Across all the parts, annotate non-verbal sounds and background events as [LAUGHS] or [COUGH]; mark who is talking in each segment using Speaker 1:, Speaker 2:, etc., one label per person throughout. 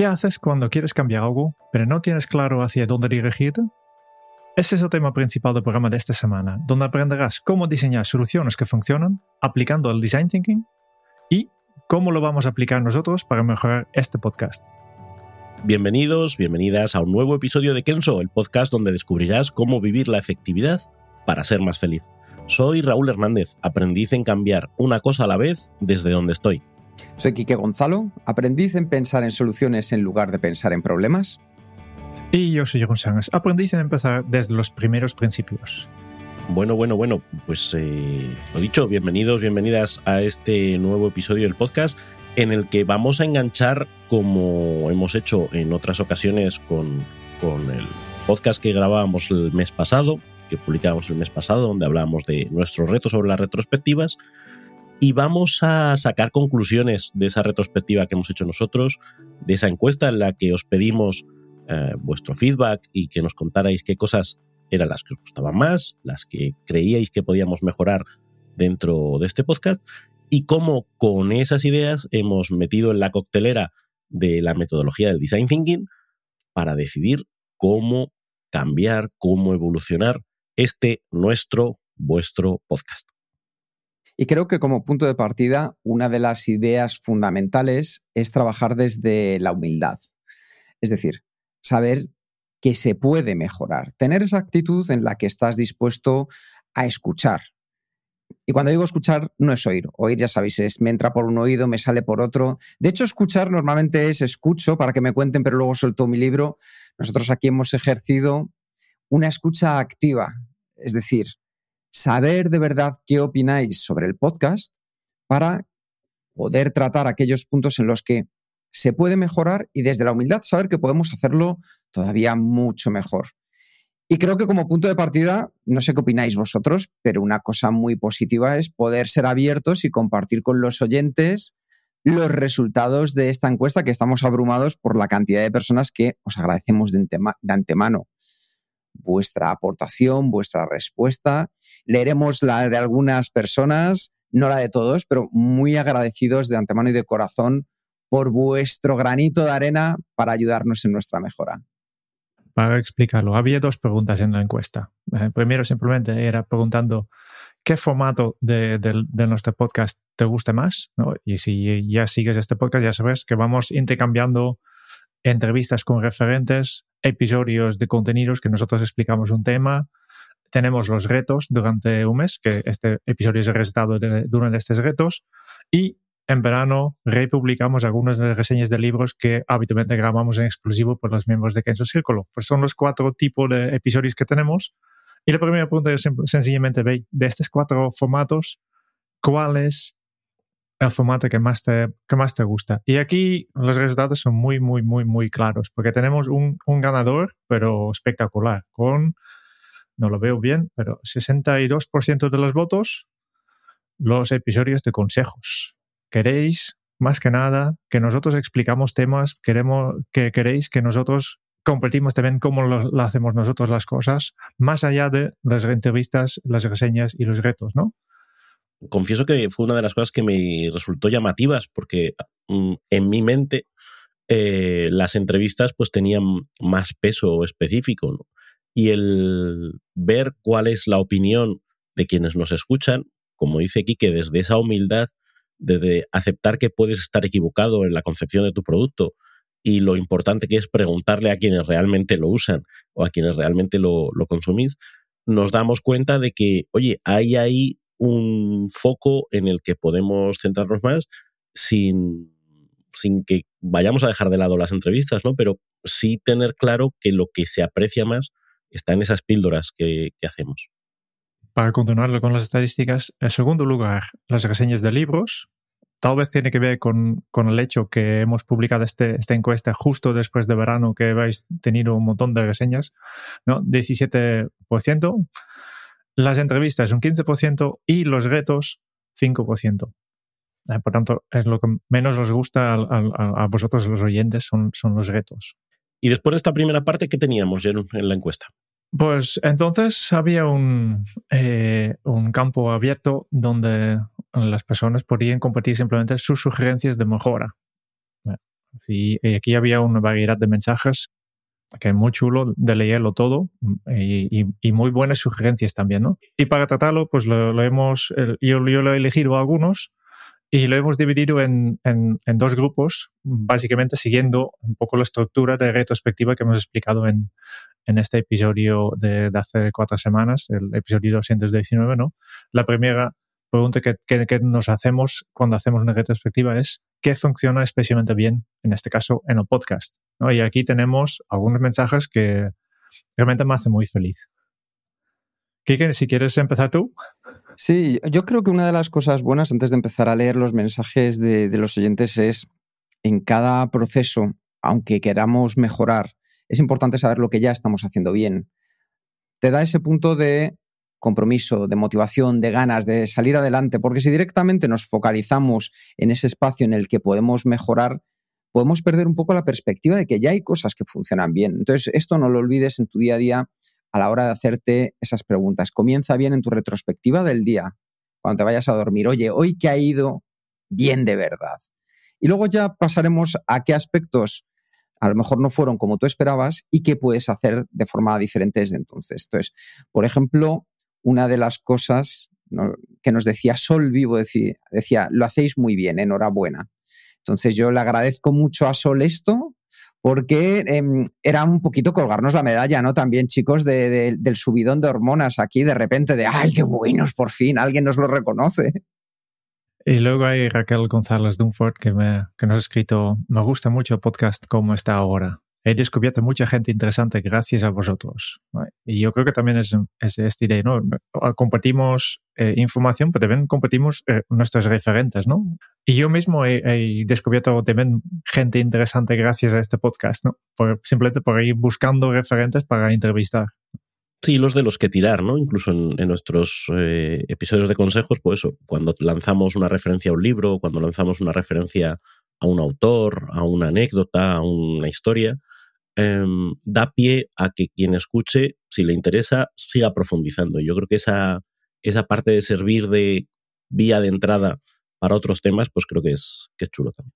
Speaker 1: ¿Qué haces cuando quieres cambiar algo, pero no tienes claro hacia dónde dirigirte? Ese es el tema principal del programa de esta semana, donde aprenderás cómo diseñar soluciones que funcionan aplicando el design thinking y cómo lo vamos a aplicar nosotros para mejorar este podcast.
Speaker 2: Bienvenidos, bienvenidas a un nuevo episodio de Kenso, el podcast donde descubrirás cómo vivir la efectividad para ser más feliz. Soy Raúl Hernández, aprendiz en cambiar una cosa a la vez desde donde estoy.
Speaker 3: Soy Quique Gonzalo, aprendiz en pensar en soluciones en lugar de pensar en problemas.
Speaker 1: Y yo soy González, aprendiz en empezar desde los primeros principios.
Speaker 2: Bueno, bueno, bueno, pues eh, lo dicho, bienvenidos, bienvenidas a este nuevo episodio del podcast en el que vamos a enganchar, como hemos hecho en otras ocasiones con, con el podcast que grabábamos el mes pasado, que publicábamos el mes pasado, donde hablábamos de nuestros retos sobre las retrospectivas, y vamos a sacar conclusiones de esa retrospectiva que hemos hecho nosotros, de esa encuesta en la que os pedimos eh, vuestro feedback y que nos contarais qué cosas eran las que os gustaban más, las que creíais que podíamos mejorar dentro de este podcast y cómo con esas ideas hemos metido en la coctelera de la metodología del design thinking para decidir cómo cambiar, cómo evolucionar este nuestro, vuestro podcast.
Speaker 3: Y creo que como punto de partida, una de las ideas fundamentales es trabajar desde la humildad. Es decir, saber que se puede mejorar, tener esa actitud en la que estás dispuesto a escuchar. Y cuando digo escuchar, no es oír. Oír, ya sabéis, es me entra por un oído, me sale por otro. De hecho, escuchar normalmente es escucho para que me cuenten, pero luego suelto mi libro. Nosotros aquí hemos ejercido una escucha activa, es decir, saber de verdad qué opináis sobre el podcast para poder tratar aquellos puntos en los que se puede mejorar y desde la humildad saber que podemos hacerlo todavía mucho mejor. Y creo que como punto de partida, no sé qué opináis vosotros, pero una cosa muy positiva es poder ser abiertos y compartir con los oyentes los resultados de esta encuesta, que estamos abrumados por la cantidad de personas que os agradecemos de, antemano vuestra aportación, vuestra respuesta. Leeremos la de algunas personas, no la de todos, pero muy agradecidos de antemano y de corazón por vuestro granito de arena para ayudarnos en nuestra mejora.
Speaker 1: Para explicarlo, había dos preguntas en la encuesta. Eh, primero simplemente era preguntando qué formato de, nuestro podcast te gusta más. Y si ya sigues este podcast, ya sabes que vamos intercambiando entrevistas con referentes, episodios de contenidos que nosotros explicamos un tema. Tenemos los retos durante un mes, que este episodio es el resultado de, de estos retos. Y en verano republicamos algunas de las reseñas de libros que habitualmente grabamos en exclusivo por los miembros de Kenzo Círculo. Pues son los cuatro tipos de episodios que tenemos. Y la primera pregunta es sencillamente, de estos cuatro formatos, ¿cuál es el formato que más te, que más te gusta. Y aquí los resultados son muy, muy, muy, muy claros, porque tenemos un, ganador, pero espectacular, con, no lo veo bien, pero 62% de los votos, los episodios de consejos. Queréis, más que nada, que nosotros explicamos temas, queremos que queréis que nosotros compartimos también cómo lo hacemos nosotros las cosas, más allá de las entrevistas, las reseñas y los retos, ¿no?
Speaker 2: Confieso que fue una de las cosas que me resultó llamativas, porque mm, en mi mente eh, las entrevistas pues tenían más peso específico. Y el ver cuál es la opinión de quienes nos escuchan, como dice que desde esa humildad, desde aceptar que puedes estar equivocado en la concepción de tu producto y lo importante que es preguntarle a quienes realmente lo usan o a quienes realmente lo, lo consumís, nos damos cuenta de que, oye, hay ahí un foco en el que podemos centrarnos más sin, sin que vayamos a dejar de lado las entrevistas, ¿no? Pero sí tener claro que lo que se aprecia más está en esas píldoras que, hacemos.
Speaker 1: para continuar con las estadísticas, en segundo lugar, las reseñas de libros. Tal vez tiene que ver con, con el hecho que hemos publicado este, esta encuesta justo después de verano, que habéis tenido un montón de reseñas, ¿no? 17%. Las entrevistas un 15% y los retos 5%. Eh, por tanto, es lo que menos os gusta a, vosotros, los oyentes, son, son los retos.
Speaker 2: Y después de esta primera parte, ¿qué teníamos en la encuesta?
Speaker 1: Pues entonces había un, eh, un campo abierto donde las personas podían compartir simplemente sus sugerencias de mejora. Y aquí había una variedad de mensajes que es muy chulo de leerlo todo y, muy buenas sugerencias también, ¿no? Y para tratarlo, pues lo, hemos, yo, yo lo he elegido algunos y lo hemos dividido en, en, dos grupos, básicamente siguiendo un poco la estructura de retrospectiva que hemos explicado en, en este episodio de, de, hace cuatro semanas, el episodio 219, ¿no? La primera pregunta que, que, que, nos hacemos cuando hacemos una retrospectiva es ¿qué funciona especialmente bien, en este caso, en el podcast? ¿No? Y aquí tenemos algunos mensajes que realmente me hacen muy feliz. Kike, si quieres empezar tú.
Speaker 3: Sí, yo creo que una de las cosas buenas antes de empezar a leer los mensajes de, de los oyentes es en cada proceso, aunque queramos mejorar, es importante saber lo que ya estamos haciendo bien. Te da ese punto de compromiso, de motivación, de ganas de salir adelante, porque si directamente nos focalizamos en ese espacio en el que podemos mejorar, podemos perder un poco la perspectiva de que ya hay cosas que funcionan bien. Entonces, esto no lo olvides en tu día a día a la hora de hacerte esas preguntas. Comienza bien en tu retrospectiva del día, cuando te vayas a dormir. Oye, hoy que ha ido bien de verdad. Y luego ya pasaremos a qué aspectos a lo mejor no fueron como tú esperabas y qué puedes hacer de forma diferente desde entonces. Entonces, por ejemplo, una de las cosas que nos decía Sol Vivo, decía, decía, lo hacéis muy bien, enhorabuena. Entonces yo le agradezco mucho a Sol esto, porque eh, era un poquito colgarnos la medalla, ¿no? También, chicos, de, del subidón de hormonas aquí, de repente, de, ¡ay, qué buenos, por fin! Alguien nos lo reconoce.
Speaker 1: Y luego hay Raquel González Dunford que, me, que nos ha escrito, me gusta mucho el podcast como está ahora he descubierto mucha gente interesante gracias a vosotros. Y yo creo que también es, es esta idea, ¿no? Compartimos eh, información, pero también compartimos eh, nuestros referentes, ¿no? Y yo mismo he, descubierto también gente interesante gracias a este podcast, ¿no? Simplemente por ir buscando referentes para entrevistar.
Speaker 2: Sí, los de los que tirar, ¿no? Incluso en, en nuestros eh, episodios de consejos, pues eso, cuando lanzamos una referencia a un libro, cuando lanzamos una referencia a un autor, a una anécdota, a una historia, eh, da pie a que quien escuche, si le interesa, siga profundizando. Yo creo que esa, esa parte de servir de vía de entrada para otros temas, pues creo que es, que chulo también.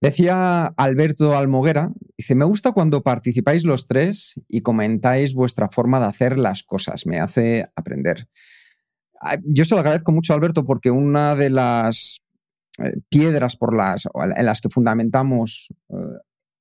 Speaker 3: Decía Alberto Almoguera, dice, me gusta cuando participáis los tres y comentáis vuestra forma de hacer las cosas, me hace aprender. Ah, yo se lo agradezco mucho, Alberto, porque una de las eh, piedras por las, en las que fundamentamos eh,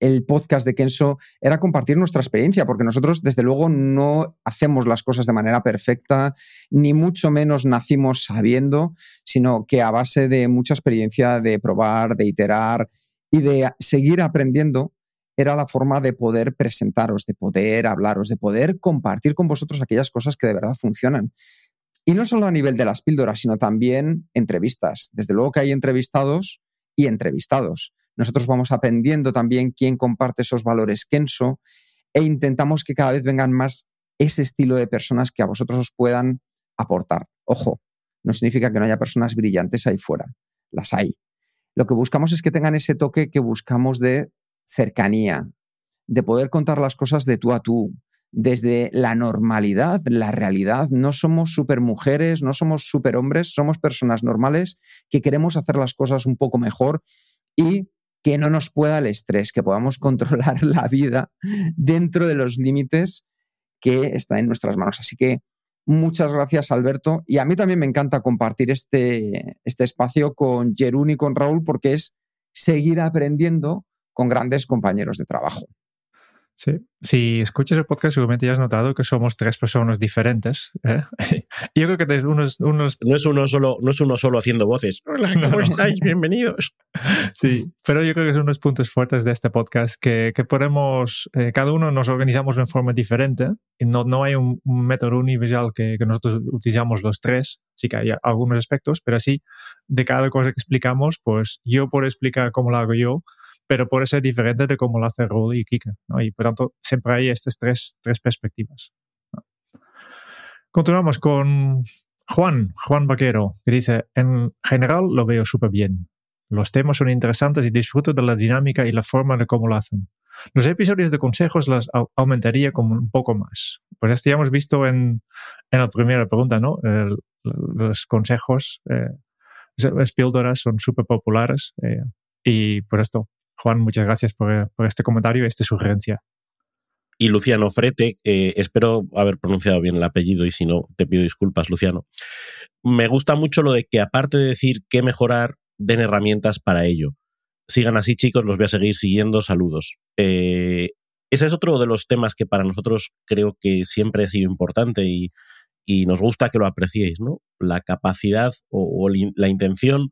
Speaker 3: el podcast de Kenso era compartir nuestra experiencia, porque nosotros desde luego no hacemos las cosas de manera perfecta, ni mucho menos nacimos sabiendo, sino que a base de mucha experiencia de probar, de iterar y de seguir aprendiendo, era la forma de poder presentaros, de poder hablaros, de poder compartir con vosotros aquellas cosas que de verdad funcionan. Y no solo a nivel de las píldoras, sino también entrevistas. Desde luego que hay entrevistados y entrevistados. Nosotros vamos aprendiendo también quién comparte esos valores Kenso e intentamos que cada vez vengan más ese estilo de personas que a vosotros os puedan aportar. Ojo, no significa que no haya personas brillantes ahí fuera, las hay. Lo que buscamos es que tengan ese toque que buscamos de cercanía, de poder contar las cosas de tú a tú, desde la normalidad, la realidad. No somos supermujeres, no somos superhombres, somos personas normales que queremos hacer las cosas un poco mejor y que no nos pueda el estrés, que podamos controlar [LAUGHS] la vida dentro de los límites que están en nuestras manos. Así que muchas gracias, Alberto. Y a mí también me encanta compartir este, este espacio con Jerún y con Raúl porque es seguir aprendiendo con grandes compañeros de trabajo.
Speaker 1: Sí. Si escuchas el podcast, seguramente ya has notado que somos tres personas diferentes. ¿eh? [LAUGHS] Yo creo que unos, unos...
Speaker 2: No, es uno solo, no es uno solo haciendo voces. Hola, ¿cómo estáis? [LAUGHS] Bienvenidos.
Speaker 1: Sí, pero yo creo que son unos puntos fuertes de este podcast que, que podemos, eh, cada uno nos organizamos de forma diferente y no, no hay un, método universal que, que, nosotros utilizamos los tres. Sí que hay algunos aspectos, pero así de cada cosa que explicamos, pues yo puedo explicar cómo lo hago yo pero puede ser diferente de cómo lo hace Raúl y Kika. Y por tanto, siempre hay estas tres, tres perspectivas. Continuamos con Juan, Juan Vaquero, que dice, en general lo veo súper bien. Los temas son interesantes y disfruto de la dinámica y la forma de cómo lo hacen. Los episodios de consejos las aumentaría como un poco más. Pues esto ya hemos visto en, en la primera pregunta, ¿no? los consejos, eh, las píldoras son súper populares eh, y por esto Juan, muchas gracias por, este comentario y esta sugerencia.
Speaker 2: Y Luciano Frete, eh, espero haber pronunciado bien el apellido y si no, te pido disculpas, Luciano. Me gusta mucho lo de que aparte de decir qué mejorar, den herramientas para ello. Sigan así, chicos, los voy a seguir siguiendo. Saludos. Eh, ese es otro de los temas que para nosotros creo que siempre ha sido importante y, nos gusta que lo apreciéis, ¿no? La capacidad o la intención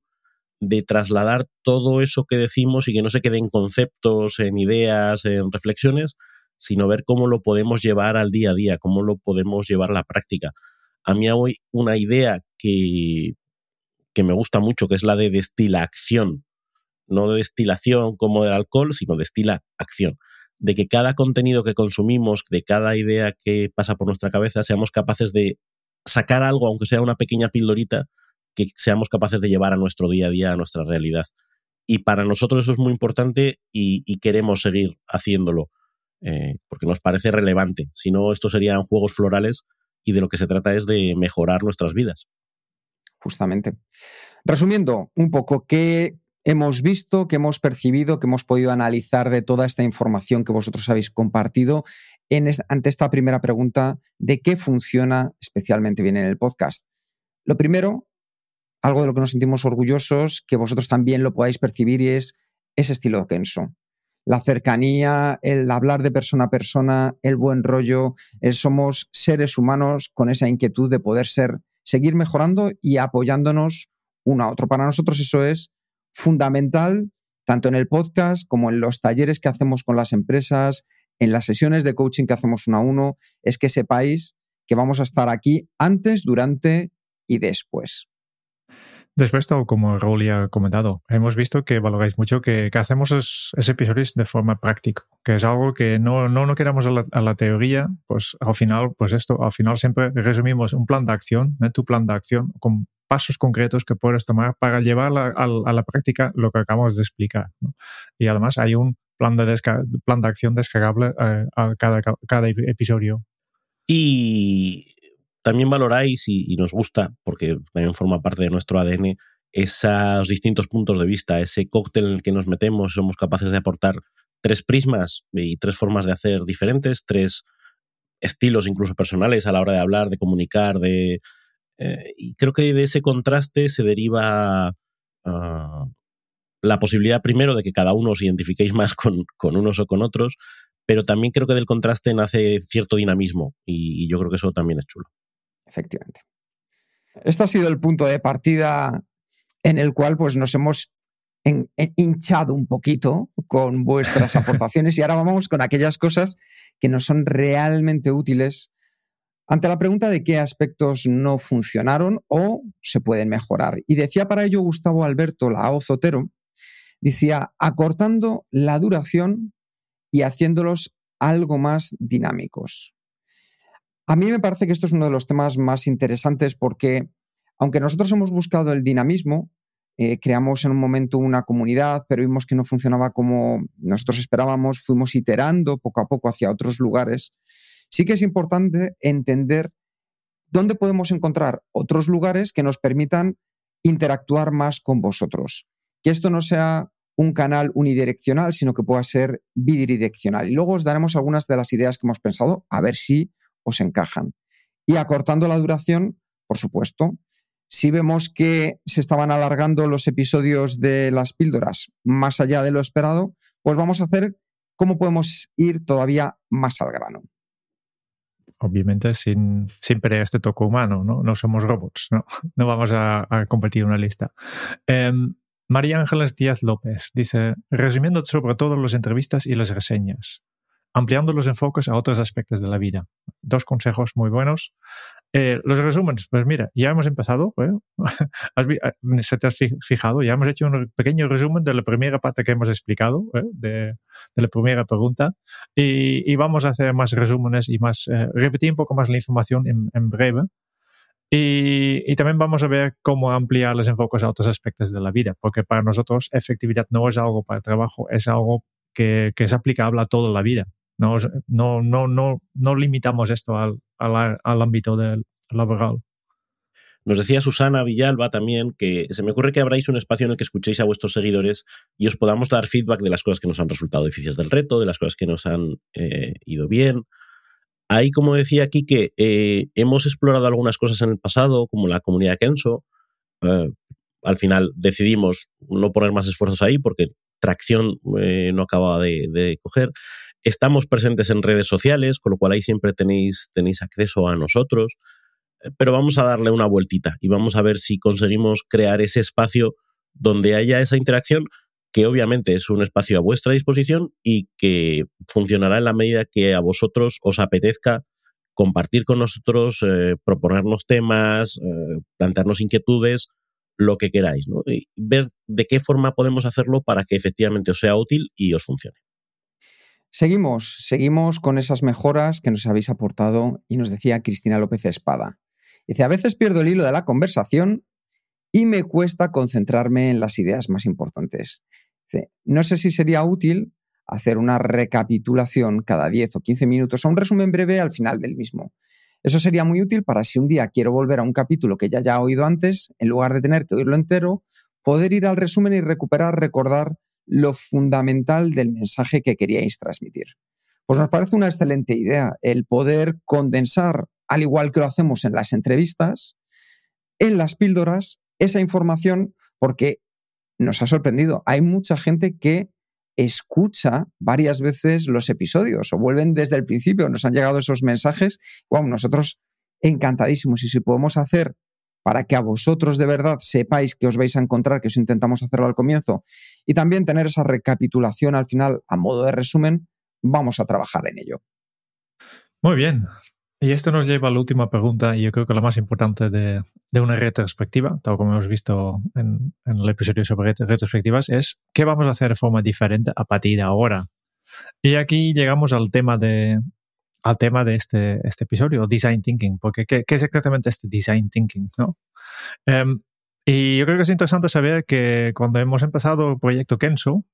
Speaker 2: de trasladar todo eso que decimos y que no se quede en conceptos, en ideas, en reflexiones, sino ver cómo lo podemos llevar al día a día, cómo lo podemos llevar a la práctica. A mí hay una idea que, que me gusta mucho, que es la de destila acción, no de destilación como del alcohol, sino destila acción, de que cada contenido que consumimos, de cada idea que pasa por nuestra cabeza, seamos capaces de sacar algo, aunque sea una pequeña pildorita, que seamos capaces de llevar a nuestro día a día, a nuestra realidad. Y para nosotros eso es muy importante y, queremos seguir haciéndolo, eh, porque nos parece relevante. Si no, estos serían juegos florales y de lo que se trata es de mejorar nuestras vidas.
Speaker 3: Justamente. Resumiendo un poco, ¿qué hemos visto, qué hemos percibido, qué hemos podido analizar de toda esta información que vosotros habéis compartido en, ante esta primera pregunta de qué funciona especialmente bien en el podcast? Lo primero algo de lo que nos sentimos orgullosos, que vosotros también lo podáis percibir y es ese estilo Kenso. La cercanía, el hablar de persona a persona, el buen rollo, somos seres humanos con esa inquietud de poder ser, seguir mejorando y apoyándonos uno a otro. Para nosotros eso es fundamental, tanto en el podcast como en los talleres que hacemos con las empresas, en las sesiones de coaching que hacemos uno a uno, es que sepáis que vamos a estar aquí antes, durante y después.
Speaker 1: Después, como Raúl ya ha comentado, hemos visto que valoráis mucho que, hacemos esos, episodios de forma práctica, que es algo que no, no, no queramos a la, teoría, pues al final, pues esto, al final siempre resumimos un plan de acción, tu plan de acción, con pasos concretos que puedes tomar para llevar a, la práctica lo que acabamos de explicar. Y además hay un plan de, plan de acción descargable eh, a cada, cada episodio.
Speaker 2: Y también valoráis y, nos gusta, porque también forma parte de nuestro ADN, esos distintos puntos de vista, ese cóctel en el que nos metemos, somos capaces de aportar tres prismas y tres formas de hacer diferentes, tres estilos incluso personales a la hora de hablar, de comunicar, de... Eh, y creo que de ese contraste se deriva ah, la posibilidad primero de que cada uno os identifiquéis más con, con, unos o con otros, pero también creo que del contraste nace cierto dinamismo y yo creo que eso también es chulo
Speaker 3: efectivamente. Este ha sido el punto de partida en el cual pues, nos hemos hinchado un poquito con vuestras [LAUGHS] aportaciones y ahora vamos con aquellas cosas que nos son realmente útiles ante la pregunta de qué aspectos no funcionaron o se pueden mejorar. Y decía para ello Gustavo Alberto Laozotero, decía, acortando la duración y haciéndolos algo más dinámicos. A mí me parece que esto es uno de los temas más interesantes porque, aunque nosotros hemos buscado el dinamismo, eh, creamos en un momento una comunidad, pero vimos que no funcionaba como nosotros esperábamos, fuimos iterando poco a poco hacia otros lugares. Sí que es importante entender dónde podemos encontrar otros lugares que nos permitan interactuar más con vosotros. Que esto no sea un canal unidireccional, sino que pueda ser bidireccional. Y luego os daremos algunas de las ideas que hemos pensado, a ver si os encajan. Y acortando la duración, por supuesto, si vemos que se estaban alargando los episodios de las píldoras más allá de lo esperado, pues vamos a hacer ¿cómo podemos ir todavía más al grano?
Speaker 1: Obviamente sin, sin perder este toque humano, ¿no? No somos robots, ¿no? [LAUGHS] No vamos a, compartir una lista. Em, María Ángeles Díaz López dice, resumiendo sobre todo las entrevistas y las reseñas, ampliando los enfoques a otros aspectos de la vida. Dos consejos muy buenos. Eh, los resúmenes, pues mira, ya hemos empezado, ¿eh? [LAUGHS] eh se te has fijado, ya hemos hecho un pequeño resumen de la primera parte que hemos explicado, ¿eh? de, la primera pregunta, y, vamos a hacer más resúmenes y más, repetir un poco más la información en, breve. Y, también vamos a ver cómo ampliar los enfoques a otros aspectos de la vida, porque para nosotros efectividad no es algo para el trabajo, es algo que, que es aplicable a toda la vida. No, no, no, no, no limitamos esto al, al, ámbito del laboral.
Speaker 2: Nos decía Susana Villalba también que se me ocurre que habráis un espacio en el que escuchéis a vuestros seguidores y os podamos dar feedback de las cosas que nos han resultado difíciles del reto, de las cosas que nos han eh, ido bien. Ahí, como decía aquí, que eh, hemos explorado algunas cosas en el pasado, como la comunidad Kenso. Eh, al final decidimos no poner más esfuerzos ahí porque tracción no acababa de, de coger. Estamos presentes en redes sociales, con lo cual ahí siempre tenéis, tenéis acceso a nosotros, eh, pero vamos a darle una vueltita y vamos a ver si conseguimos crear ese espacio donde haya esa interacción, que obviamente es un espacio a vuestra disposición y que funcionará en la medida que a vosotros os apetezca compartir con nosotros, eh, proponernos temas, eh, plantearnos inquietudes, lo que queráis, ¿no? y ver de qué forma podemos hacerlo para que efectivamente os sea útil y os funcione.
Speaker 3: Seguimos, seguimos con esas mejoras que nos habéis aportado y nos decía Cristina López Espada. Dice, a veces pierdo el hilo de la conversación y me cuesta concentrarme en las ideas más importantes. Dice, no sé si sería útil hacer una recapitulación cada 10 o 15 minutos o un resumen breve al final del mismo. Eso sería muy útil para si un día quiero volver a un capítulo que ya haya oído antes, en lugar de tener que oírlo entero, poder ir al resumen y recuperar, recordar lo fundamental del mensaje que queríais transmitir. Pues nos parece una excelente idea el poder condensar, al igual que lo hacemos en las entrevistas, en las píldoras, esa información, porque nos ha sorprendido. Hay mucha gente que escucha varias veces los episodios o vuelven desde el principio, nos han llegado esos mensajes. Wow, nosotros encantadísimos. Y si podemos hacer para que a vosotros de verdad sepáis que os vais a encontrar, que os intentamos hacerlo al comienzo, y también tener esa recapitulación al final a modo de resumen, vamos a trabajar en ello.
Speaker 1: Muy bien. Y esto nos lleva a la última pregunta, y yo creo que la más importante de, una retrospectiva, tal como hemos visto en, el episodio sobre retrospectivas, es qué vamos a hacer de forma diferente a partir de ahora. Y aquí llegamos al tema de, al tema de este, este episodio, Design Thinking, porque ¿qué, es exactamente este Design Thinking? ¿no? Em, y yo creo que es interesante saber que cuando hemos empezado el proyecto Kenso,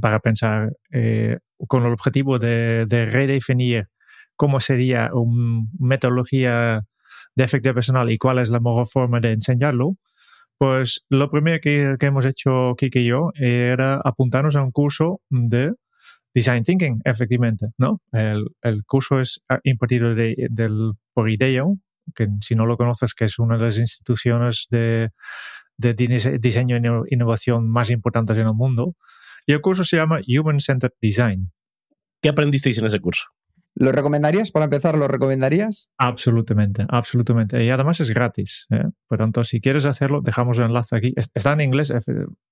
Speaker 1: para pensar eh, con el objetivo de, redefinir cómo sería una metodología de efectividad personal y cuál es la mejor forma de enseñarlo, pues lo primero que, que hemos hecho Kiki y yo era apuntarnos a un curso de Design Thinking, efectivamente, ¿no? El, curso es ah, impartido de, del, por IDEO, que si no lo conoces, que es una de las instituciones de, de diseño e innovación más importantes en el mundo. Y el curso se llama Human Centered Design.
Speaker 2: ¿Qué aprendisteis en ese curso?
Speaker 3: ¿Lo recomendarías? Para empezar, ¿lo recomendarías?
Speaker 1: Absolutamente, absolutamente. Y además es gratis. ¿eh? Por tanto, si quieres hacerlo, dejamos el enlace aquí. Está en inglés,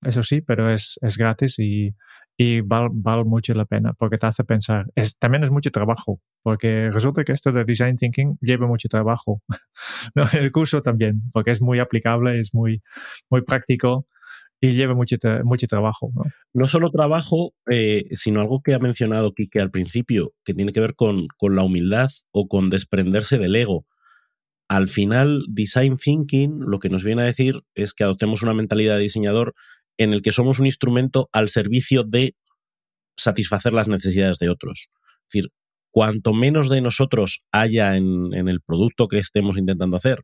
Speaker 1: eso sí, pero es, es gratis y, y vale, mucho la pena porque te hace pensar. Es, también es mucho trabajo, porque resulta que esto de design thinking lleva mucho trabajo. [LAUGHS] no, el curso también, porque es muy aplicable, es muy, muy práctico y lleva mucho, trabajo. ¿no?
Speaker 2: solo trabajo, eh, sino algo que ha mencionado Kike al principio, que tiene que ver con, con, la humildad o con desprenderse del ego. Al final, design thinking lo que nos viene a decir es que adoptemos una mentalidad de diseñador en el que somos un instrumento al servicio de satisfacer las necesidades de otros. Es decir, cuanto menos de nosotros haya en, en el producto que estemos intentando hacer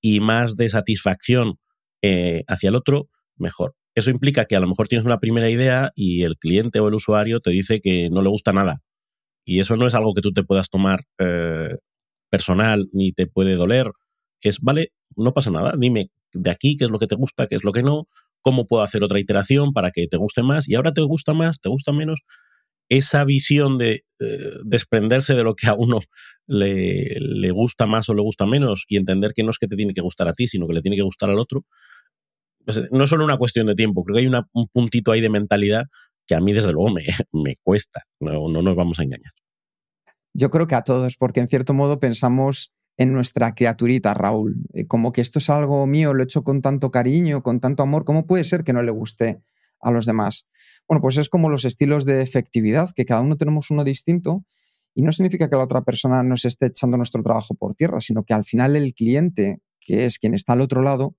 Speaker 2: y más de satisfacción eh, hacia el otro, mejor. Eso implica que a lo mejor tienes una primera idea y el cliente o el usuario te dice que no le gusta nada. Y eso no es algo que tú te puedas tomar eh, personal ni te puede doler. Es, vale, no pasa nada, dime de aquí qué es lo que te gusta, qué es lo que no, cómo puedo hacer otra iteración para que te guste más y ahora te gusta más, te gusta menos. esa visión de eh, desprenderse de lo que a uno le, le, gusta más o le gusta menos y entender que no es que te tiene que gustar a ti, sino que le tiene que gustar al otro, no es solo una cuestión de tiempo, creo que hay un puntito ahí de mentalidad que a mí desde luego me, [LAUGHS] me cuesta, no, no nos vamos a engañar.
Speaker 3: Yo creo que a todos, porque en cierto modo pensamos en nuestra criaturita, Raúl, eh, como que esto es algo mío, lo he hecho con tanto cariño, con tanto amor, ¿cómo puede ser que no le guste a los demás? Bueno, pues es como los estilos de efectividad, que cada uno tenemos uno distinto y no significa que la otra persona nos esté echando nuestro trabajo por tierra, sino que al final el cliente, que es quien está al otro lado,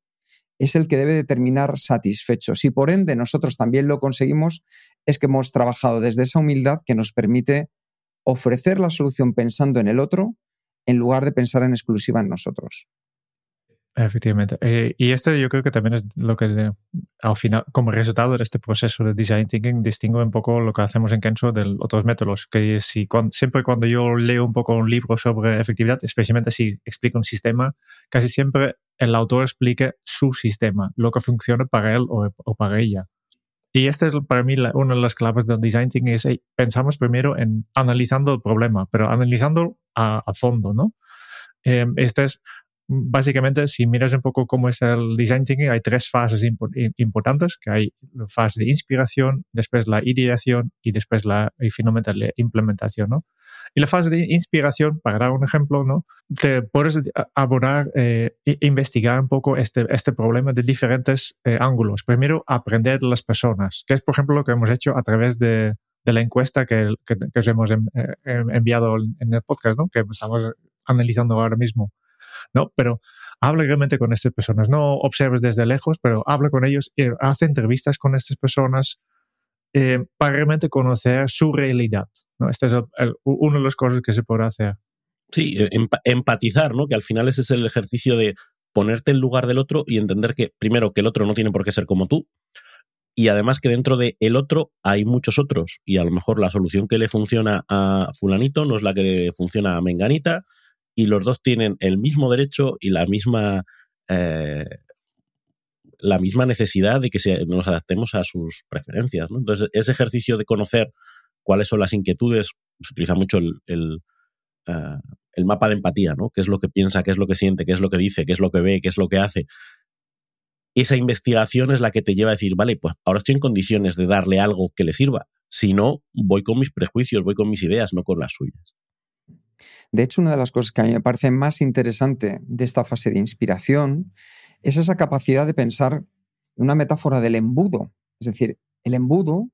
Speaker 3: es el que debe de terminar satisfecho. Si por ende nosotros también lo conseguimos, es que hemos trabajado desde esa humildad que nos permite ofrecer la solución pensando en el otro en lugar de pensar en exclusiva en nosotros.
Speaker 1: Efectivamente. Eh, y esto yo creo que también es lo que al final, como resultado de este proceso de design thinking, distingue un poco lo que hacemos en Kenso de otros métodos. Que si siempre cuando yo leo un poco un libro sobre efectividad, especialmente si explica un sistema, casi siempre el autor explique su sistema, lo que funciona para él o, para ella. Y esta es para mí una de las claves del design thinking, es pensamos primero en analizando el problema, pero analizando a, fondo, ¿no? Eh, este es básicamente, si miras un poco cómo es el design thinking, hay tres fases importantes, que hay la fase de inspiración, después la ideación y después la, y finalmente la implementación, ¿no? Y la fase de inspiración, para dar un ejemplo, ¿no? Te puedes abordar, eh, investigar un poco este, este problema de diferentes eh, ángulos. Primero, aprender de las personas, que es, por ejemplo, lo que hemos hecho a través de, de la encuesta que, que, os hemos eh, enviado en el podcast, ¿no? Que estamos analizando ahora mismo. ¿No? Pero habla realmente con estas personas, no observes desde lejos, pero habla con ellos, y hace entrevistas con estas personas eh, para realmente conocer su realidad, ¿no? Esta es una de las cosas que se puede hacer.
Speaker 2: Sí, eh, empatizar, ¿no? Que al final ese es el ejercicio de ponerte en lugar del otro y entender que, primero, que el otro no tiene por qué ser como tú, y además que dentro de el otro hay muchos otros y a lo mejor la solución que le funciona a fulanito no es la que le funciona a menganita y los dos tienen el mismo derecho y la misma, eh, la misma necesidad de que nos adaptemos a sus preferencias. Entonces, ese ejercicio de conocer cuáles son las inquietudes, se utiliza mucho el, el, eh, el, mapa de empatía, ¿no? qué es lo que piensa, qué es lo que siente, qué es lo que dice, qué es lo que ve, qué es lo que hace. Esa investigación es la que te lleva a decir, vale, pues ahora estoy en condiciones de darle algo que le sirva. Si no, voy con mis prejuicios, voy con mis ideas, no con las suyas.
Speaker 3: De hecho, una de las cosas que a mí me parece más interesante de esta fase de inspiración es esa capacidad de pensar una metáfora del embudo. Es decir, el embudo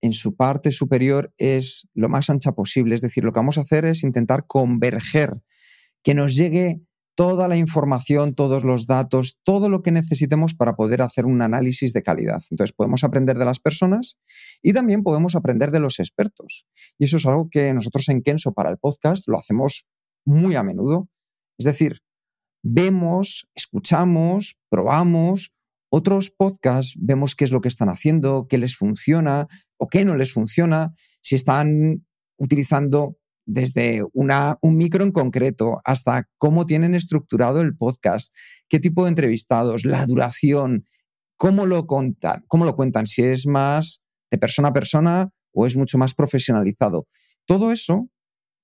Speaker 3: en su parte superior es lo más ancha posible. Es decir, lo que vamos a hacer es intentar converger, que nos llegue toda la información, todos los datos, todo lo que necesitemos para poder hacer un análisis de calidad. Entonces podemos aprender de las personas y también podemos aprender de los expertos. Y eso es algo que nosotros en Kenso para el podcast lo hacemos muy a menudo. Es decir, vemos, escuchamos, probamos otros podcasts, vemos qué es lo que están haciendo, qué les funciona o qué no les funciona, si están utilizando desde una, un micro en concreto hasta cómo tienen estructurado el podcast, qué tipo de entrevistados, la duración, cómo lo cómo lo cuentan, si es más de persona a persona o es mucho más profesionalizado. Todo eso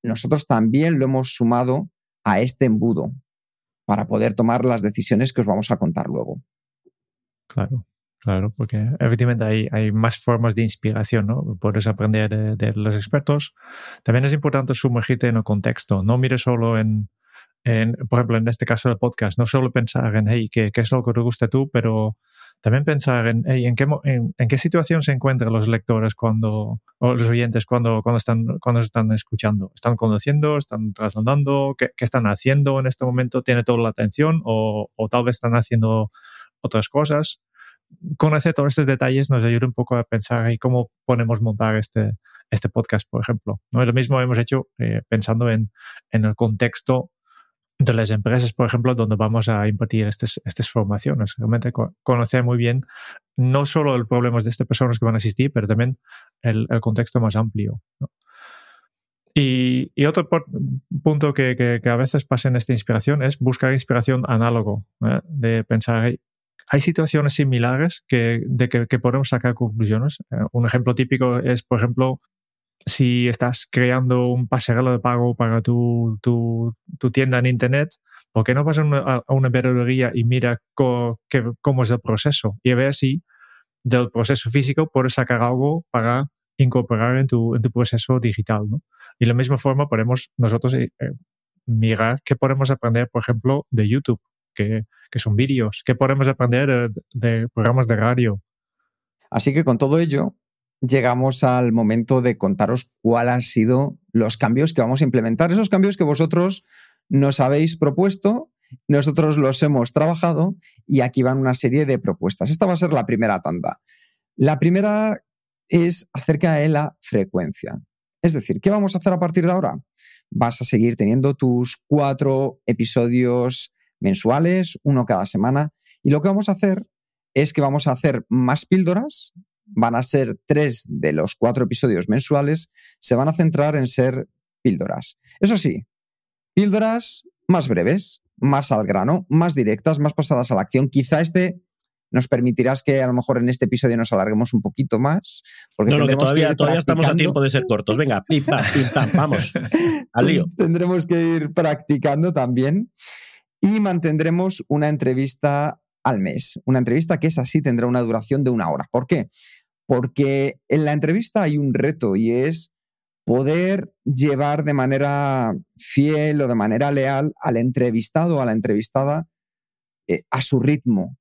Speaker 3: nosotros también lo hemos sumado a este embudo para poder tomar las decisiones que os vamos a contar luego.
Speaker 1: Claro. Claro, porque efectivamente hay, hay más formas de inspiración, ¿no? Puedes aprender de, los expertos. También es importante sumergirte en el contexto. No mires solo en, en, por ejemplo, en este caso del podcast, no solo pensar en, hey, ¿qué, qué es lo que te gusta tú? Pero también pensar en, hey, ¿en qué, en, qué situación se encuentran los lectores cuando, o los oyentes cuando, cuando, están, cuando están escuchando. ¿Están conociendo? ¿Están trasladando? ¿Qué, ¿Qué, están haciendo en este momento? ¿Tiene toda la atención? O, o tal vez están haciendo otras cosas conocer todos estos detalles nos ayuda un poco a pensar en cómo podemos montar este, este podcast, por ejemplo. ¿no? Lo mismo hemos hecho eh, pensando en, en, el contexto de las empresas, por ejemplo, donde vamos a impartir estas, estas formaciones. Realmente conocer muy bien no solo el problema de estas personas que van a asistir, pero también el, contexto más amplio. Y, otro punto que, que, a veces pasa en esta inspiración es buscar inspiración análogo, de pensar, hay situaciones similares que, de que, podemos sacar conclusiones. Eh, un ejemplo típico es, por ejemplo, si estás creando un pasarelo de pago para tu, tu, tienda en Internet, ¿por qué no vas a una, a y mira cómo es el proceso? Y a ver si del proceso físico puedes sacar algo para incorporar en tu, en tu proceso digital. ¿no? Y de la misma forma podemos nosotros eh, eh, mirar qué podemos aprender, por ejemplo, de YouTube, que, que son vídeos, qué podemos aprender de programas de radio.
Speaker 3: Así que con todo ello, llegamos al momento de contaros cuáles han sido los cambios que vamos a implementar, esos cambios que vosotros nos habéis propuesto, nosotros los hemos trabajado y aquí van una serie de propuestas. Esta va a ser la primera tanda. La primera es acerca de la frecuencia. Es decir, ¿qué vamos a hacer a partir de ahora? Vas a seguir teniendo tus cuatro episodios mensuales, uno cada semana, y lo que vamos a hacer es que vamos a hacer más píldoras, van a ser tres de los cuatro episodios mensuales, se van a centrar en ser píldoras. Eso sí, píldoras más breves, más al grano, más directas, más pasadas a la acción. Quizá este nos permitirás que a lo mejor en este episodio nos alarguemos un poquito más. Porque
Speaker 2: no, todavía, todavía estamos a tiempo de ser cortos. Venga, pim, pam, pim, pam, vamos. [LAUGHS] Al lío.
Speaker 3: Tendremos que ir practicando también. Y mantendremos una entrevista al mes. Una entrevista que es así, tendrá una duración de una hora. ¿Por qué? Porque en la entrevista hay un reto y es poder llevar de manera fiel o de manera leal al entrevistado o a la entrevistada eh, a su ritmo.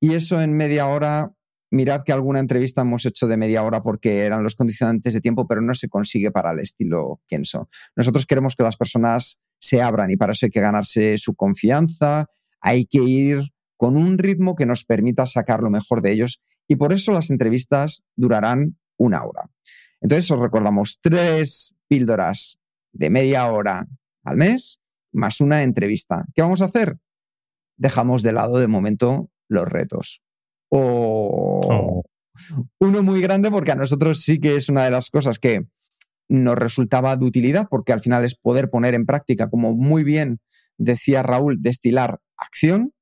Speaker 3: Y eso en media hora, mirad que alguna entrevista hemos hecho de media hora porque eran los condicionantes de tiempo, pero no se consigue para el estilo Kenso. Nosotros queremos que las personas se abran y para eso hay que ganarse su confianza, hay que ir con un ritmo que nos permita sacar lo mejor de ellos y por eso las entrevistas durarán una hora. Entonces os recordamos tres píldoras de media hora al mes más una entrevista. ¿Qué vamos a hacer? Dejamos de lado de momento los retos. O oh. uno muy grande porque a nosotros sí que es una de las cosas que nos resultaba de utilidad porque al final es poder poner en práctica, como muy bien decía Raúl, destilar acción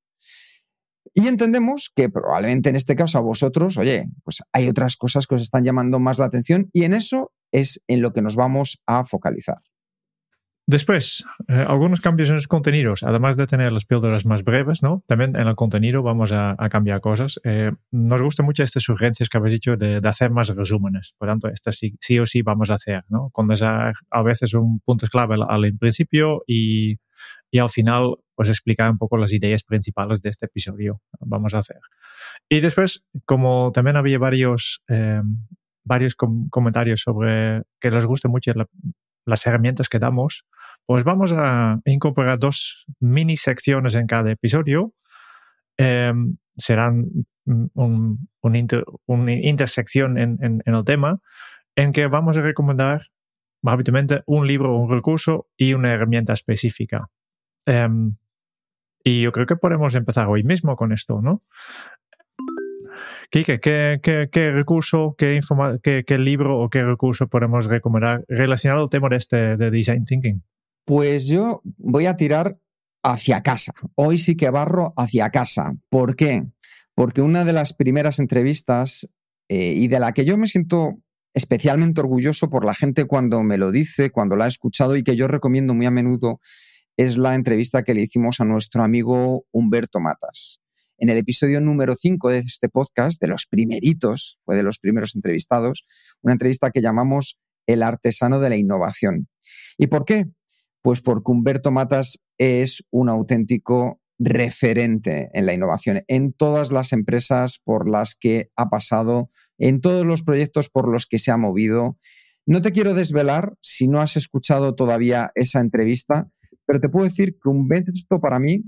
Speaker 3: y entendemos que probablemente en este caso a vosotros, oye, pues hay otras cosas que os están llamando más la atención y en eso es en lo que nos vamos a focalizar.
Speaker 1: Después, eh, algunos cambios en los contenidos, además de tener las píldoras más breves, ¿no? También en el contenido vamos a, cambiar cosas. Eh, nos gusta mucho estas sugerencias que habéis dicho de, hacer más resúmenes. Por tanto, estas sí, o sí vamos a hacer, ¿no? Con a veces un punto clave al, principio y, y, al final, pues explicar un poco las ideas principales de este episodio. Vamos a hacer. Y después, como también había varios, eh, varios comentarios sobre que les gusta mucho las herramientas que damos, pues vamos a incorporar dos mini secciones en cada episodio. Em, serán una intersección en, el tema en que vamos a recomendar habitualmente un libro, un recurso y una herramienta específica. Em, y yo creo que podemos empezar hoy mismo con esto, ¿no? Kike, ¿qué, qué, recurso, qué, qué, libro o qué recurso podemos recomendar relacionado al tema de este de design thinking?
Speaker 3: Pues yo voy a tirar hacia casa. Hoy sí que barro hacia casa. ¿Por qué? Porque una de las primeras entrevistas eh, y de la que yo me siento especialmente orgulloso por la gente cuando me lo dice, cuando la ha escuchado y que yo recomiendo muy a menudo, es la entrevista que le hicimos a nuestro amigo Humberto Matas. En el episodio número 5 de este podcast, de los primeritos, fue de los primeros entrevistados, una entrevista que llamamos El artesano de la innovación. ¿Y por qué? Pues porque Humberto Matas es un auténtico referente en la innovación, en todas las empresas por las que ha pasado, en todos los proyectos por los que se ha movido. No te quiero desvelar si no has escuchado todavía esa entrevista, pero te puedo decir que Humberto para mí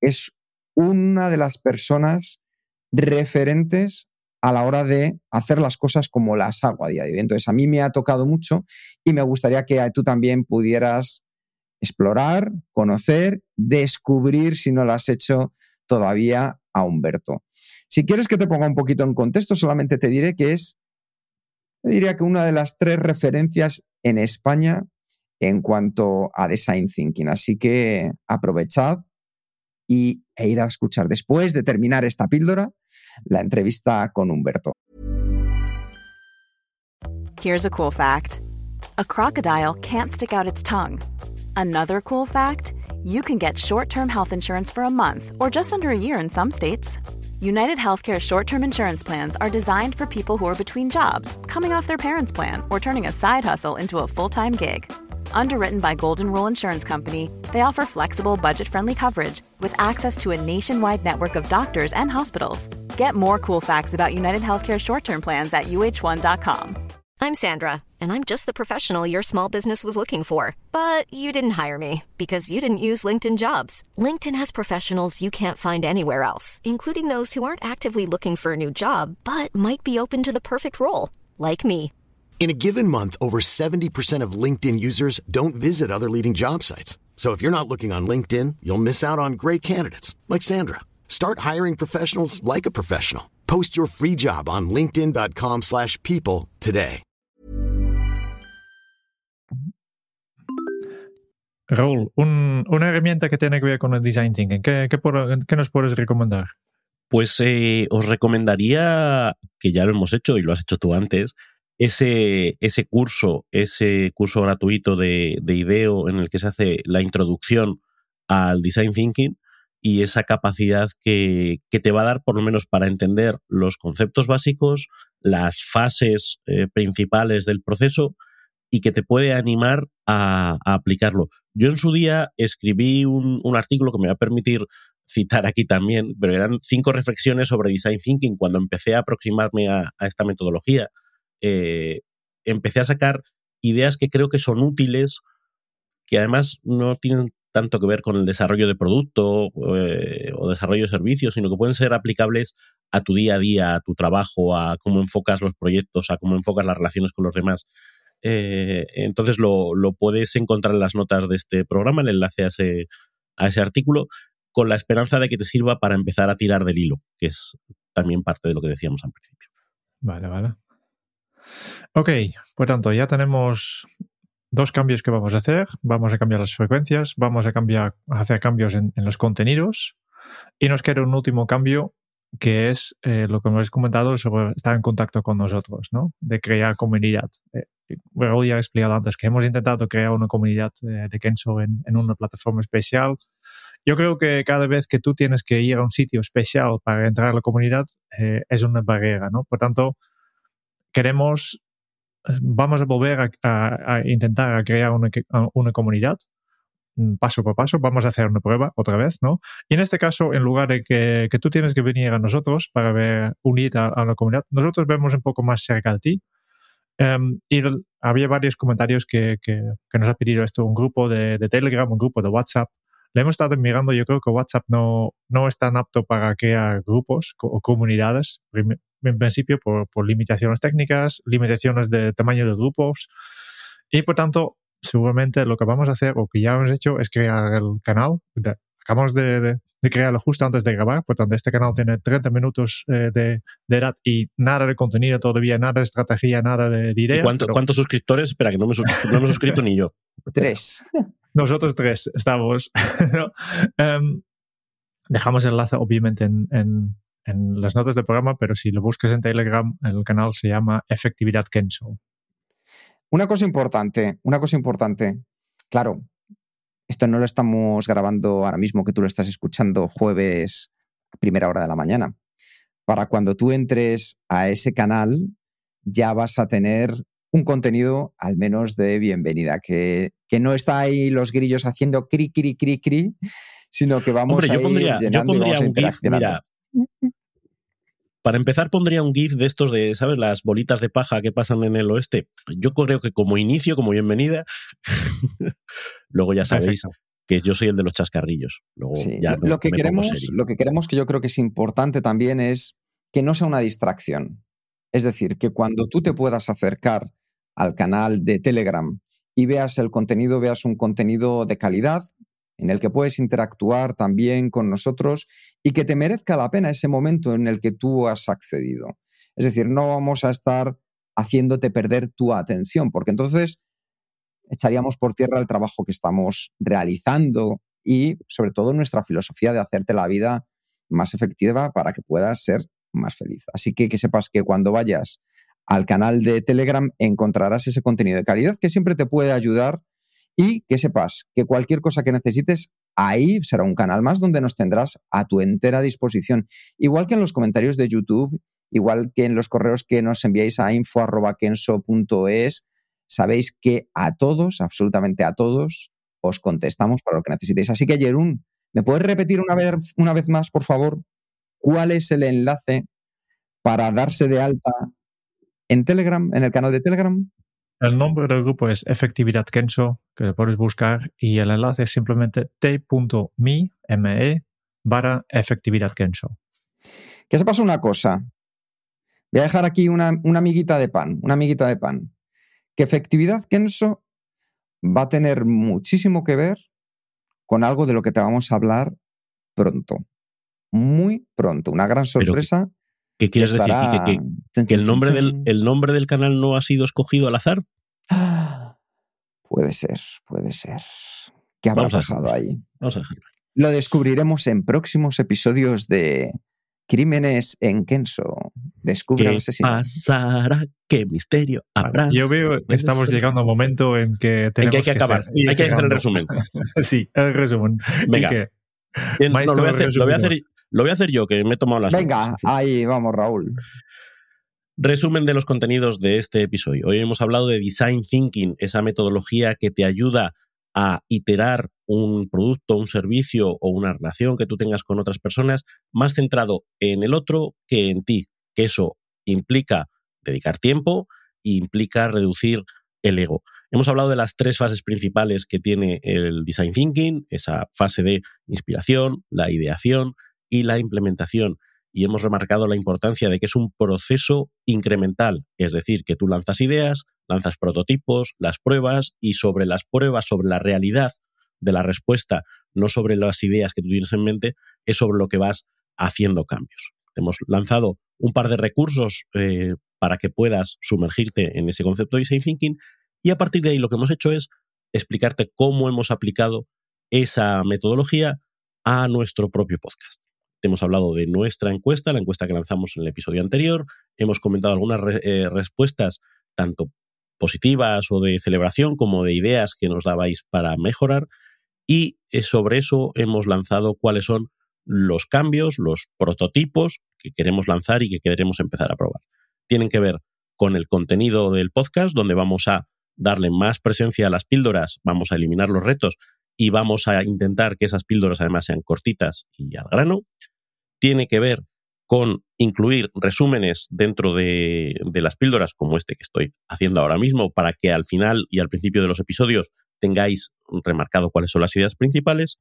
Speaker 3: es una de las personas referentes a la hora de hacer las cosas como las hago a día de hoy. Entonces, a mí me ha tocado mucho y me gustaría que tú también pudieras explorar, conocer, descubrir si no lo has hecho todavía a Humberto. Si quieres que te ponga un poquito en contexto, solamente te diré que es, diría que una de las tres referencias en España en cuanto a design thinking. Así que aprovechad y, e ir a escuchar después de terminar esta píldora la entrevista con Humberto.
Speaker 4: Here's a cool fact. a crocodile can't stick out its tongue. Another cool fact you can get short term health insurance for a month or just under a year in some states. United Healthcare short term insurance plans are designed for people who are between jobs, coming off their parents' plan, or turning a side hustle into a full time gig. Underwritten by Golden Rule Insurance Company, they offer flexible, budget friendly coverage with access to a nationwide network of doctors and hospitals. Get more cool facts about United Healthcare short term plans at uh1.com.
Speaker 5: I'm Sandra, and I'm just the professional your small business was looking for. But you didn't hire me because you didn't use LinkedIn jobs. LinkedIn has professionals you can't find anywhere else, including those who aren't actively looking for a new job but might be open to the perfect role, like me.
Speaker 6: In a given month, over 70% of LinkedIn users don't visit other leading job sites. So if you're not looking on LinkedIn, you'll miss out on great candidates like Sandra. Start hiring professionals like a professional. Post your free job on linkedin.com/people slash people today.
Speaker 1: Raúl, un- una herramienta que tiene que ver con el design thinking, ¿qué, qué por- qué nos puedes recomendar?
Speaker 2: Pues eh, os recomendaría, que ya lo hemos hecho y lo has hecho tú antes, ese, ese curso, ese curso gratuito de, de IDEO en el que se hace la introducción al design thinking y esa capacidad que, que te va a dar por lo menos para entender los conceptos básicos, las fases eh, principales del proceso y que te puede animar a, aplicarlo. Yo en su día escribí un, un artículo que me va a permitir citar aquí también, pero eran cinco reflexiones sobre design thinking cuando empecé a aproximarme a esta metodología. Eh, empecé a sacar ideas que creo que son útiles, que además no tienen tanto que ver con el desarrollo de producto eh, o desarrollo de servicios, sino que pueden ser aplicables a tu día a día, a tu trabajo, a cómo enfocas los proyectos, a cómo enfocas las relaciones con los demás. Eh, entonces lo, lo puedes encontrar en las notas de este programa, el enlace a ese, a ese artículo, con la esperanza de que te sirva para empezar a tirar del hilo, que es también parte de lo que decíamos al principio.
Speaker 1: Vale, vale. Ok, por tanto, ya tenemos dos cambios que vamos a hacer. Vamos a cambiar las frecuencias, vamos a cambiar, a hacer cambios en, en los contenidos y nos queda un último cambio que es eh, lo que me habéis comentado sobre estar en contacto con nosotros, ¿no? De crear comunidad. Eh, Raúl ya ha explicado antes que hemos intentado crear una comunidad eh, de Kenzo en, en una plataforma especial. Yo creo que cada vez que tú tienes que ir a un sitio especial para entrar a la comunidad eh, es una barrera, ¿no? Por tanto, queremos, vamos a volver a, a- a intentar crear una, una comunidad mm, paso por paso, vamos a hacer una prueba otra vez, ¿no? Y en este caso, en lugar de que, que tú tienes que venir a nosotros para ver, unir a, a la comunidad, nosotros vemos un poco más cerca de ti. Em, y había varios comentarios que, que, que nos ha pedido esto, un grupo de, de Telegram, un grupo de WhatsApp. Le hemos estado mirando, yo creo que WhatsApp no, no es tan apto para crear grupos o comunidades, en principio por, por limitaciones técnicas, limitaciones de tamaño de grupos. Y por tanto, seguramente lo que vamos a hacer o que ya hemos hecho es crear el canal. De- acabamos de, de- de crearlo justo antes de grabar, por tanto, este canal tiene 30 minutos eh, de, de edad y nada de contenido todavía, nada de estrategia, nada de, de
Speaker 2: ¿Y
Speaker 1: ideas.
Speaker 2: cuánto-
Speaker 1: pero
Speaker 2: ¿Cuántos suscriptores? Espera, que no me, no me he suscrito ni yo.
Speaker 3: Tres.
Speaker 1: Nosotros tres estamos. [LAUGHS] ¿no? Em, dejamos el enlace, obviamente, en, en- en las notas del programa, pero si lo buscas en Telegram, el canal se llama Efectividad Kenzo.
Speaker 3: Una cosa importante, una cosa importante. Claro, esto no lo estamos grabando ahora mismo, que tú lo estás escuchando jueves a primera hora de la mañana. Para cuando tú entres a ese canal, ya vas a tener un contenido al menos de bienvenida, que, que no está ahí los grillos haciendo cri, cri, cri, cri, sino que vamos
Speaker 2: Hombre,
Speaker 3: a
Speaker 2: yo
Speaker 3: ir
Speaker 2: pondría, yo
Speaker 3: llenando y
Speaker 2: pondría
Speaker 3: a
Speaker 2: GIF, mira. Para empezar, pondría un GIF de estos de, ¿sabes? Las bolitas de paja que pasan en el oeste. Yo creo que como inicio, como bienvenida, [LAUGHS] luego ya sabéis
Speaker 1: Perfecto.
Speaker 2: que yo soy el de los chascarrillos. Luego
Speaker 3: Sí,
Speaker 2: ya
Speaker 3: lo,
Speaker 2: no
Speaker 3: que queremos, lo que queremos que yo creo que es importante también es que no sea una distracción. Es decir, que cuando tú te puedas acercar al canal de Telegram y veas el contenido, veas un contenido de calidad en el que puedes interactuar también con nosotros y que te merezca la pena ese momento en el que tú has accedido. Es decir, no vamos a estar haciéndote perder tu atención, porque entonces echaríamos por tierra el trabajo que estamos realizando y sobre todo nuestra filosofía de hacerte la vida más efectiva para que puedas ser más feliz. Así que que sepas que cuando vayas al canal de Telegram encontrarás ese contenido de calidad que siempre te puede ayudar y que sepas que cualquier cosa que necesites, ahí será un canal más donde nos tendrás a tu entera disposición. Igual que en los comentarios de YouTube, igual que en los correos que nos enviáis a info.kenso.es, sabéis que a todos, absolutamente a todos, os contestamos para lo que necesitéis. Así que, Jerún, ¿me puedes repetir una vez, una vez más, por favor, cuál es el enlace para darse de alta en Telegram, en el canal de Telegram?
Speaker 1: El nombre del grupo es Efectividad Kenso, que lo puedes buscar, y el enlace es simplemente t.me me, barra Efectividad Kenso.
Speaker 3: Que se pasa una cosa. Voy a dejar aquí una, una amiguita de pan, una amiguita de pan. Que Efectividad Kenso va a tener muchísimo que ver con algo de lo que te vamos a hablar pronto. Muy pronto. Una gran sorpresa.
Speaker 2: ¿Qué quieres decir? ¿Que, el, nombre del, el nombre del canal no ha sido escogido al azar? [GASPS]
Speaker 3: Puede ser, puede ser. ¿Qué habrá pasado ahí?
Speaker 2: Vamos a dejarlo.
Speaker 3: Lo descubriremos en próximos episodios de Crímenes en Kenso. Descubre
Speaker 2: ¿Qué pasará? ¿Qué misterio habrá?
Speaker 1: Yo veo que estamos llegando a un momento en que tenemos
Speaker 2: hay que acabar. hay que hacer el resumen. [LAUGHS]
Speaker 1: sí, el resumen.
Speaker 2: Venga. lo, voy a hacer, lo, voy a hacer, lo voy a hacer yo, que me he tomado las
Speaker 3: Venga, ahí vamos, Raúl.
Speaker 2: Resumen de los contenidos de este episodio. Hoy hemos hablado de Design Thinking, esa metodología que te ayuda a iterar un producto, un servicio o una relación que tú tengas con otras personas más centrado en el otro que en ti, que eso implica dedicar tiempo e implica reducir el ego. Hemos hablado de las tres fases principales que tiene el design thinking, esa fase de inspiración, la ideación y la implementación. Y hemos remarcado la importancia de que es un proceso incremental, es decir, que tú lanzas ideas, lanzas prototipos, las pruebas y sobre las pruebas, sobre la realidad de la respuesta, no sobre las ideas que tú tienes en mente, es sobre lo que vas haciendo cambios. Hemos lanzado un par de recursos eh, para que puedas sumergirte en ese concepto de design thinking y a partir de ahí lo que hemos hecho es explicarte cómo hemos aplicado esa metodología a nuestro propio podcast hemos hablado de nuestra encuesta, la encuesta que lanzamos en el episodio anterior, hemos comentado algunas eh, respuestas tanto positivas o de celebración como de ideas que nos dabais para mejorar y eh, sobre eso hemos lanzado cuáles son los cambios, los prototipos que queremos lanzar y que queremos empezar a probar. Tienen que ver con el contenido del podcast, donde vamos a darle más presencia a las píldoras, vamos a eliminar los retos y vamos a intentar que esas píldoras además sean cortitas y al grano. Tiene que ver con incluir resúmenes dentro de, las píldoras como este que estoy haciendo ahora mismo para que al final y al principio de los episodios tengáis remarcado cuáles son las ideas principales.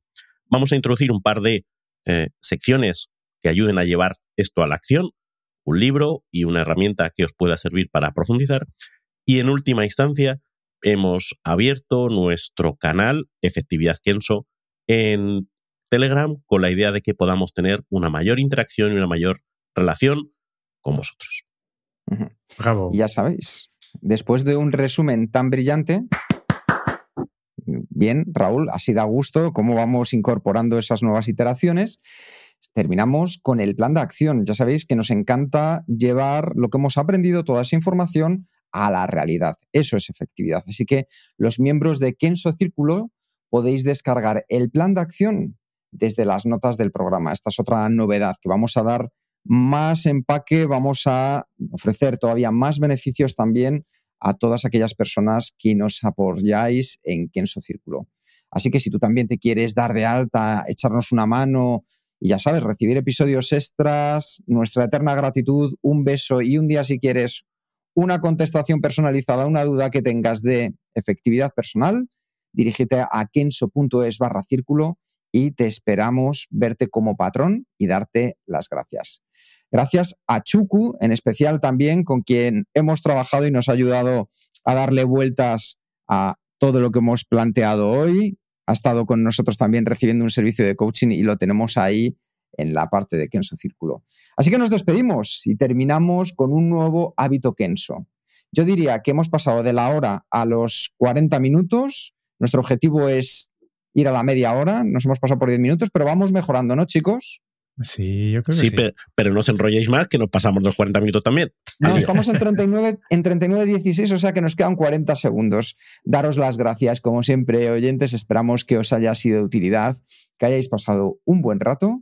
Speaker 2: Vamos a introducir un par de eh, secciones que ayuden a llevar esto a la acción, un libro y una herramienta que os pueda servir para profundizar. Y en última instancia, hemos abierto nuestro canal Efectividad Kenso en Telegram con la idea de que podamos tener una mayor interacción y una mayor relación con vosotros.
Speaker 3: Bravo. Ya sabéis, después de un resumen tan brillante, bien, Raúl, así da gusto cómo vamos incorporando esas nuevas iteraciones. Terminamos con el plan de acción. Ya sabéis que nos encanta llevar lo que hemos aprendido, toda esa información, a la realidad. Eso es efectividad. Así que los miembros de Kenso Círculo podéis descargar el plan de acción desde las notas del programa. Esta es otra novedad que vamos a dar más empaque, vamos a ofrecer todavía más beneficios también a todas aquellas personas que nos apoyáis en Kenso Círculo. Así que si tú también te quieres dar de alta, echarnos una mano y ya sabes, recibir episodios extras, nuestra eterna gratitud, un beso y un día si quieres una contestación personalizada una duda que tengas de efectividad personal, dirígete a kenso.es barra círculo y te esperamos verte como patrón y darte las gracias. Gracias a Chuku, en especial también, con quien hemos trabajado y nos ha ayudado a darle vueltas a todo lo que hemos planteado hoy. Ha estado con nosotros también recibiendo un servicio de coaching y lo tenemos ahí en la parte de Kenso Círculo. Así que nos despedimos y terminamos con un nuevo hábito Kenso. Yo diría que hemos pasado de la hora a los 40 minutos. Nuestro objetivo es ir a la media hora. Nos hemos pasado por 10 minutos, pero vamos mejorando, ¿no, chicos?
Speaker 1: Sí, yo creo que
Speaker 2: Sí,
Speaker 1: sí.
Speaker 2: pe- pero, no os enrolléis más, que nos pasamos los 40 minutos también.
Speaker 3: No,
Speaker 2: Adiós.
Speaker 3: estamos en 39, en 39.16, o sea que nos quedan 40 segundos. Daros las gracias, como siempre, oyentes. Esperamos que os haya sido de utilidad, que hayáis pasado un buen rato.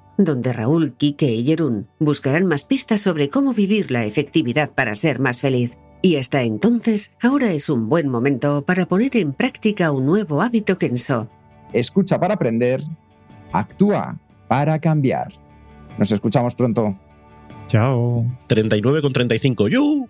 Speaker 7: donde Raúl, Quique y Jerún buscarán más pistas sobre cómo vivir la efectividad para ser más feliz. Y hasta entonces, ahora es un buen momento para poner en práctica un nuevo hábito Kenso.
Speaker 3: Escucha para aprender, actúa para cambiar. Nos escuchamos pronto.
Speaker 1: Chao.
Speaker 2: 39 con 35. ¡Yu!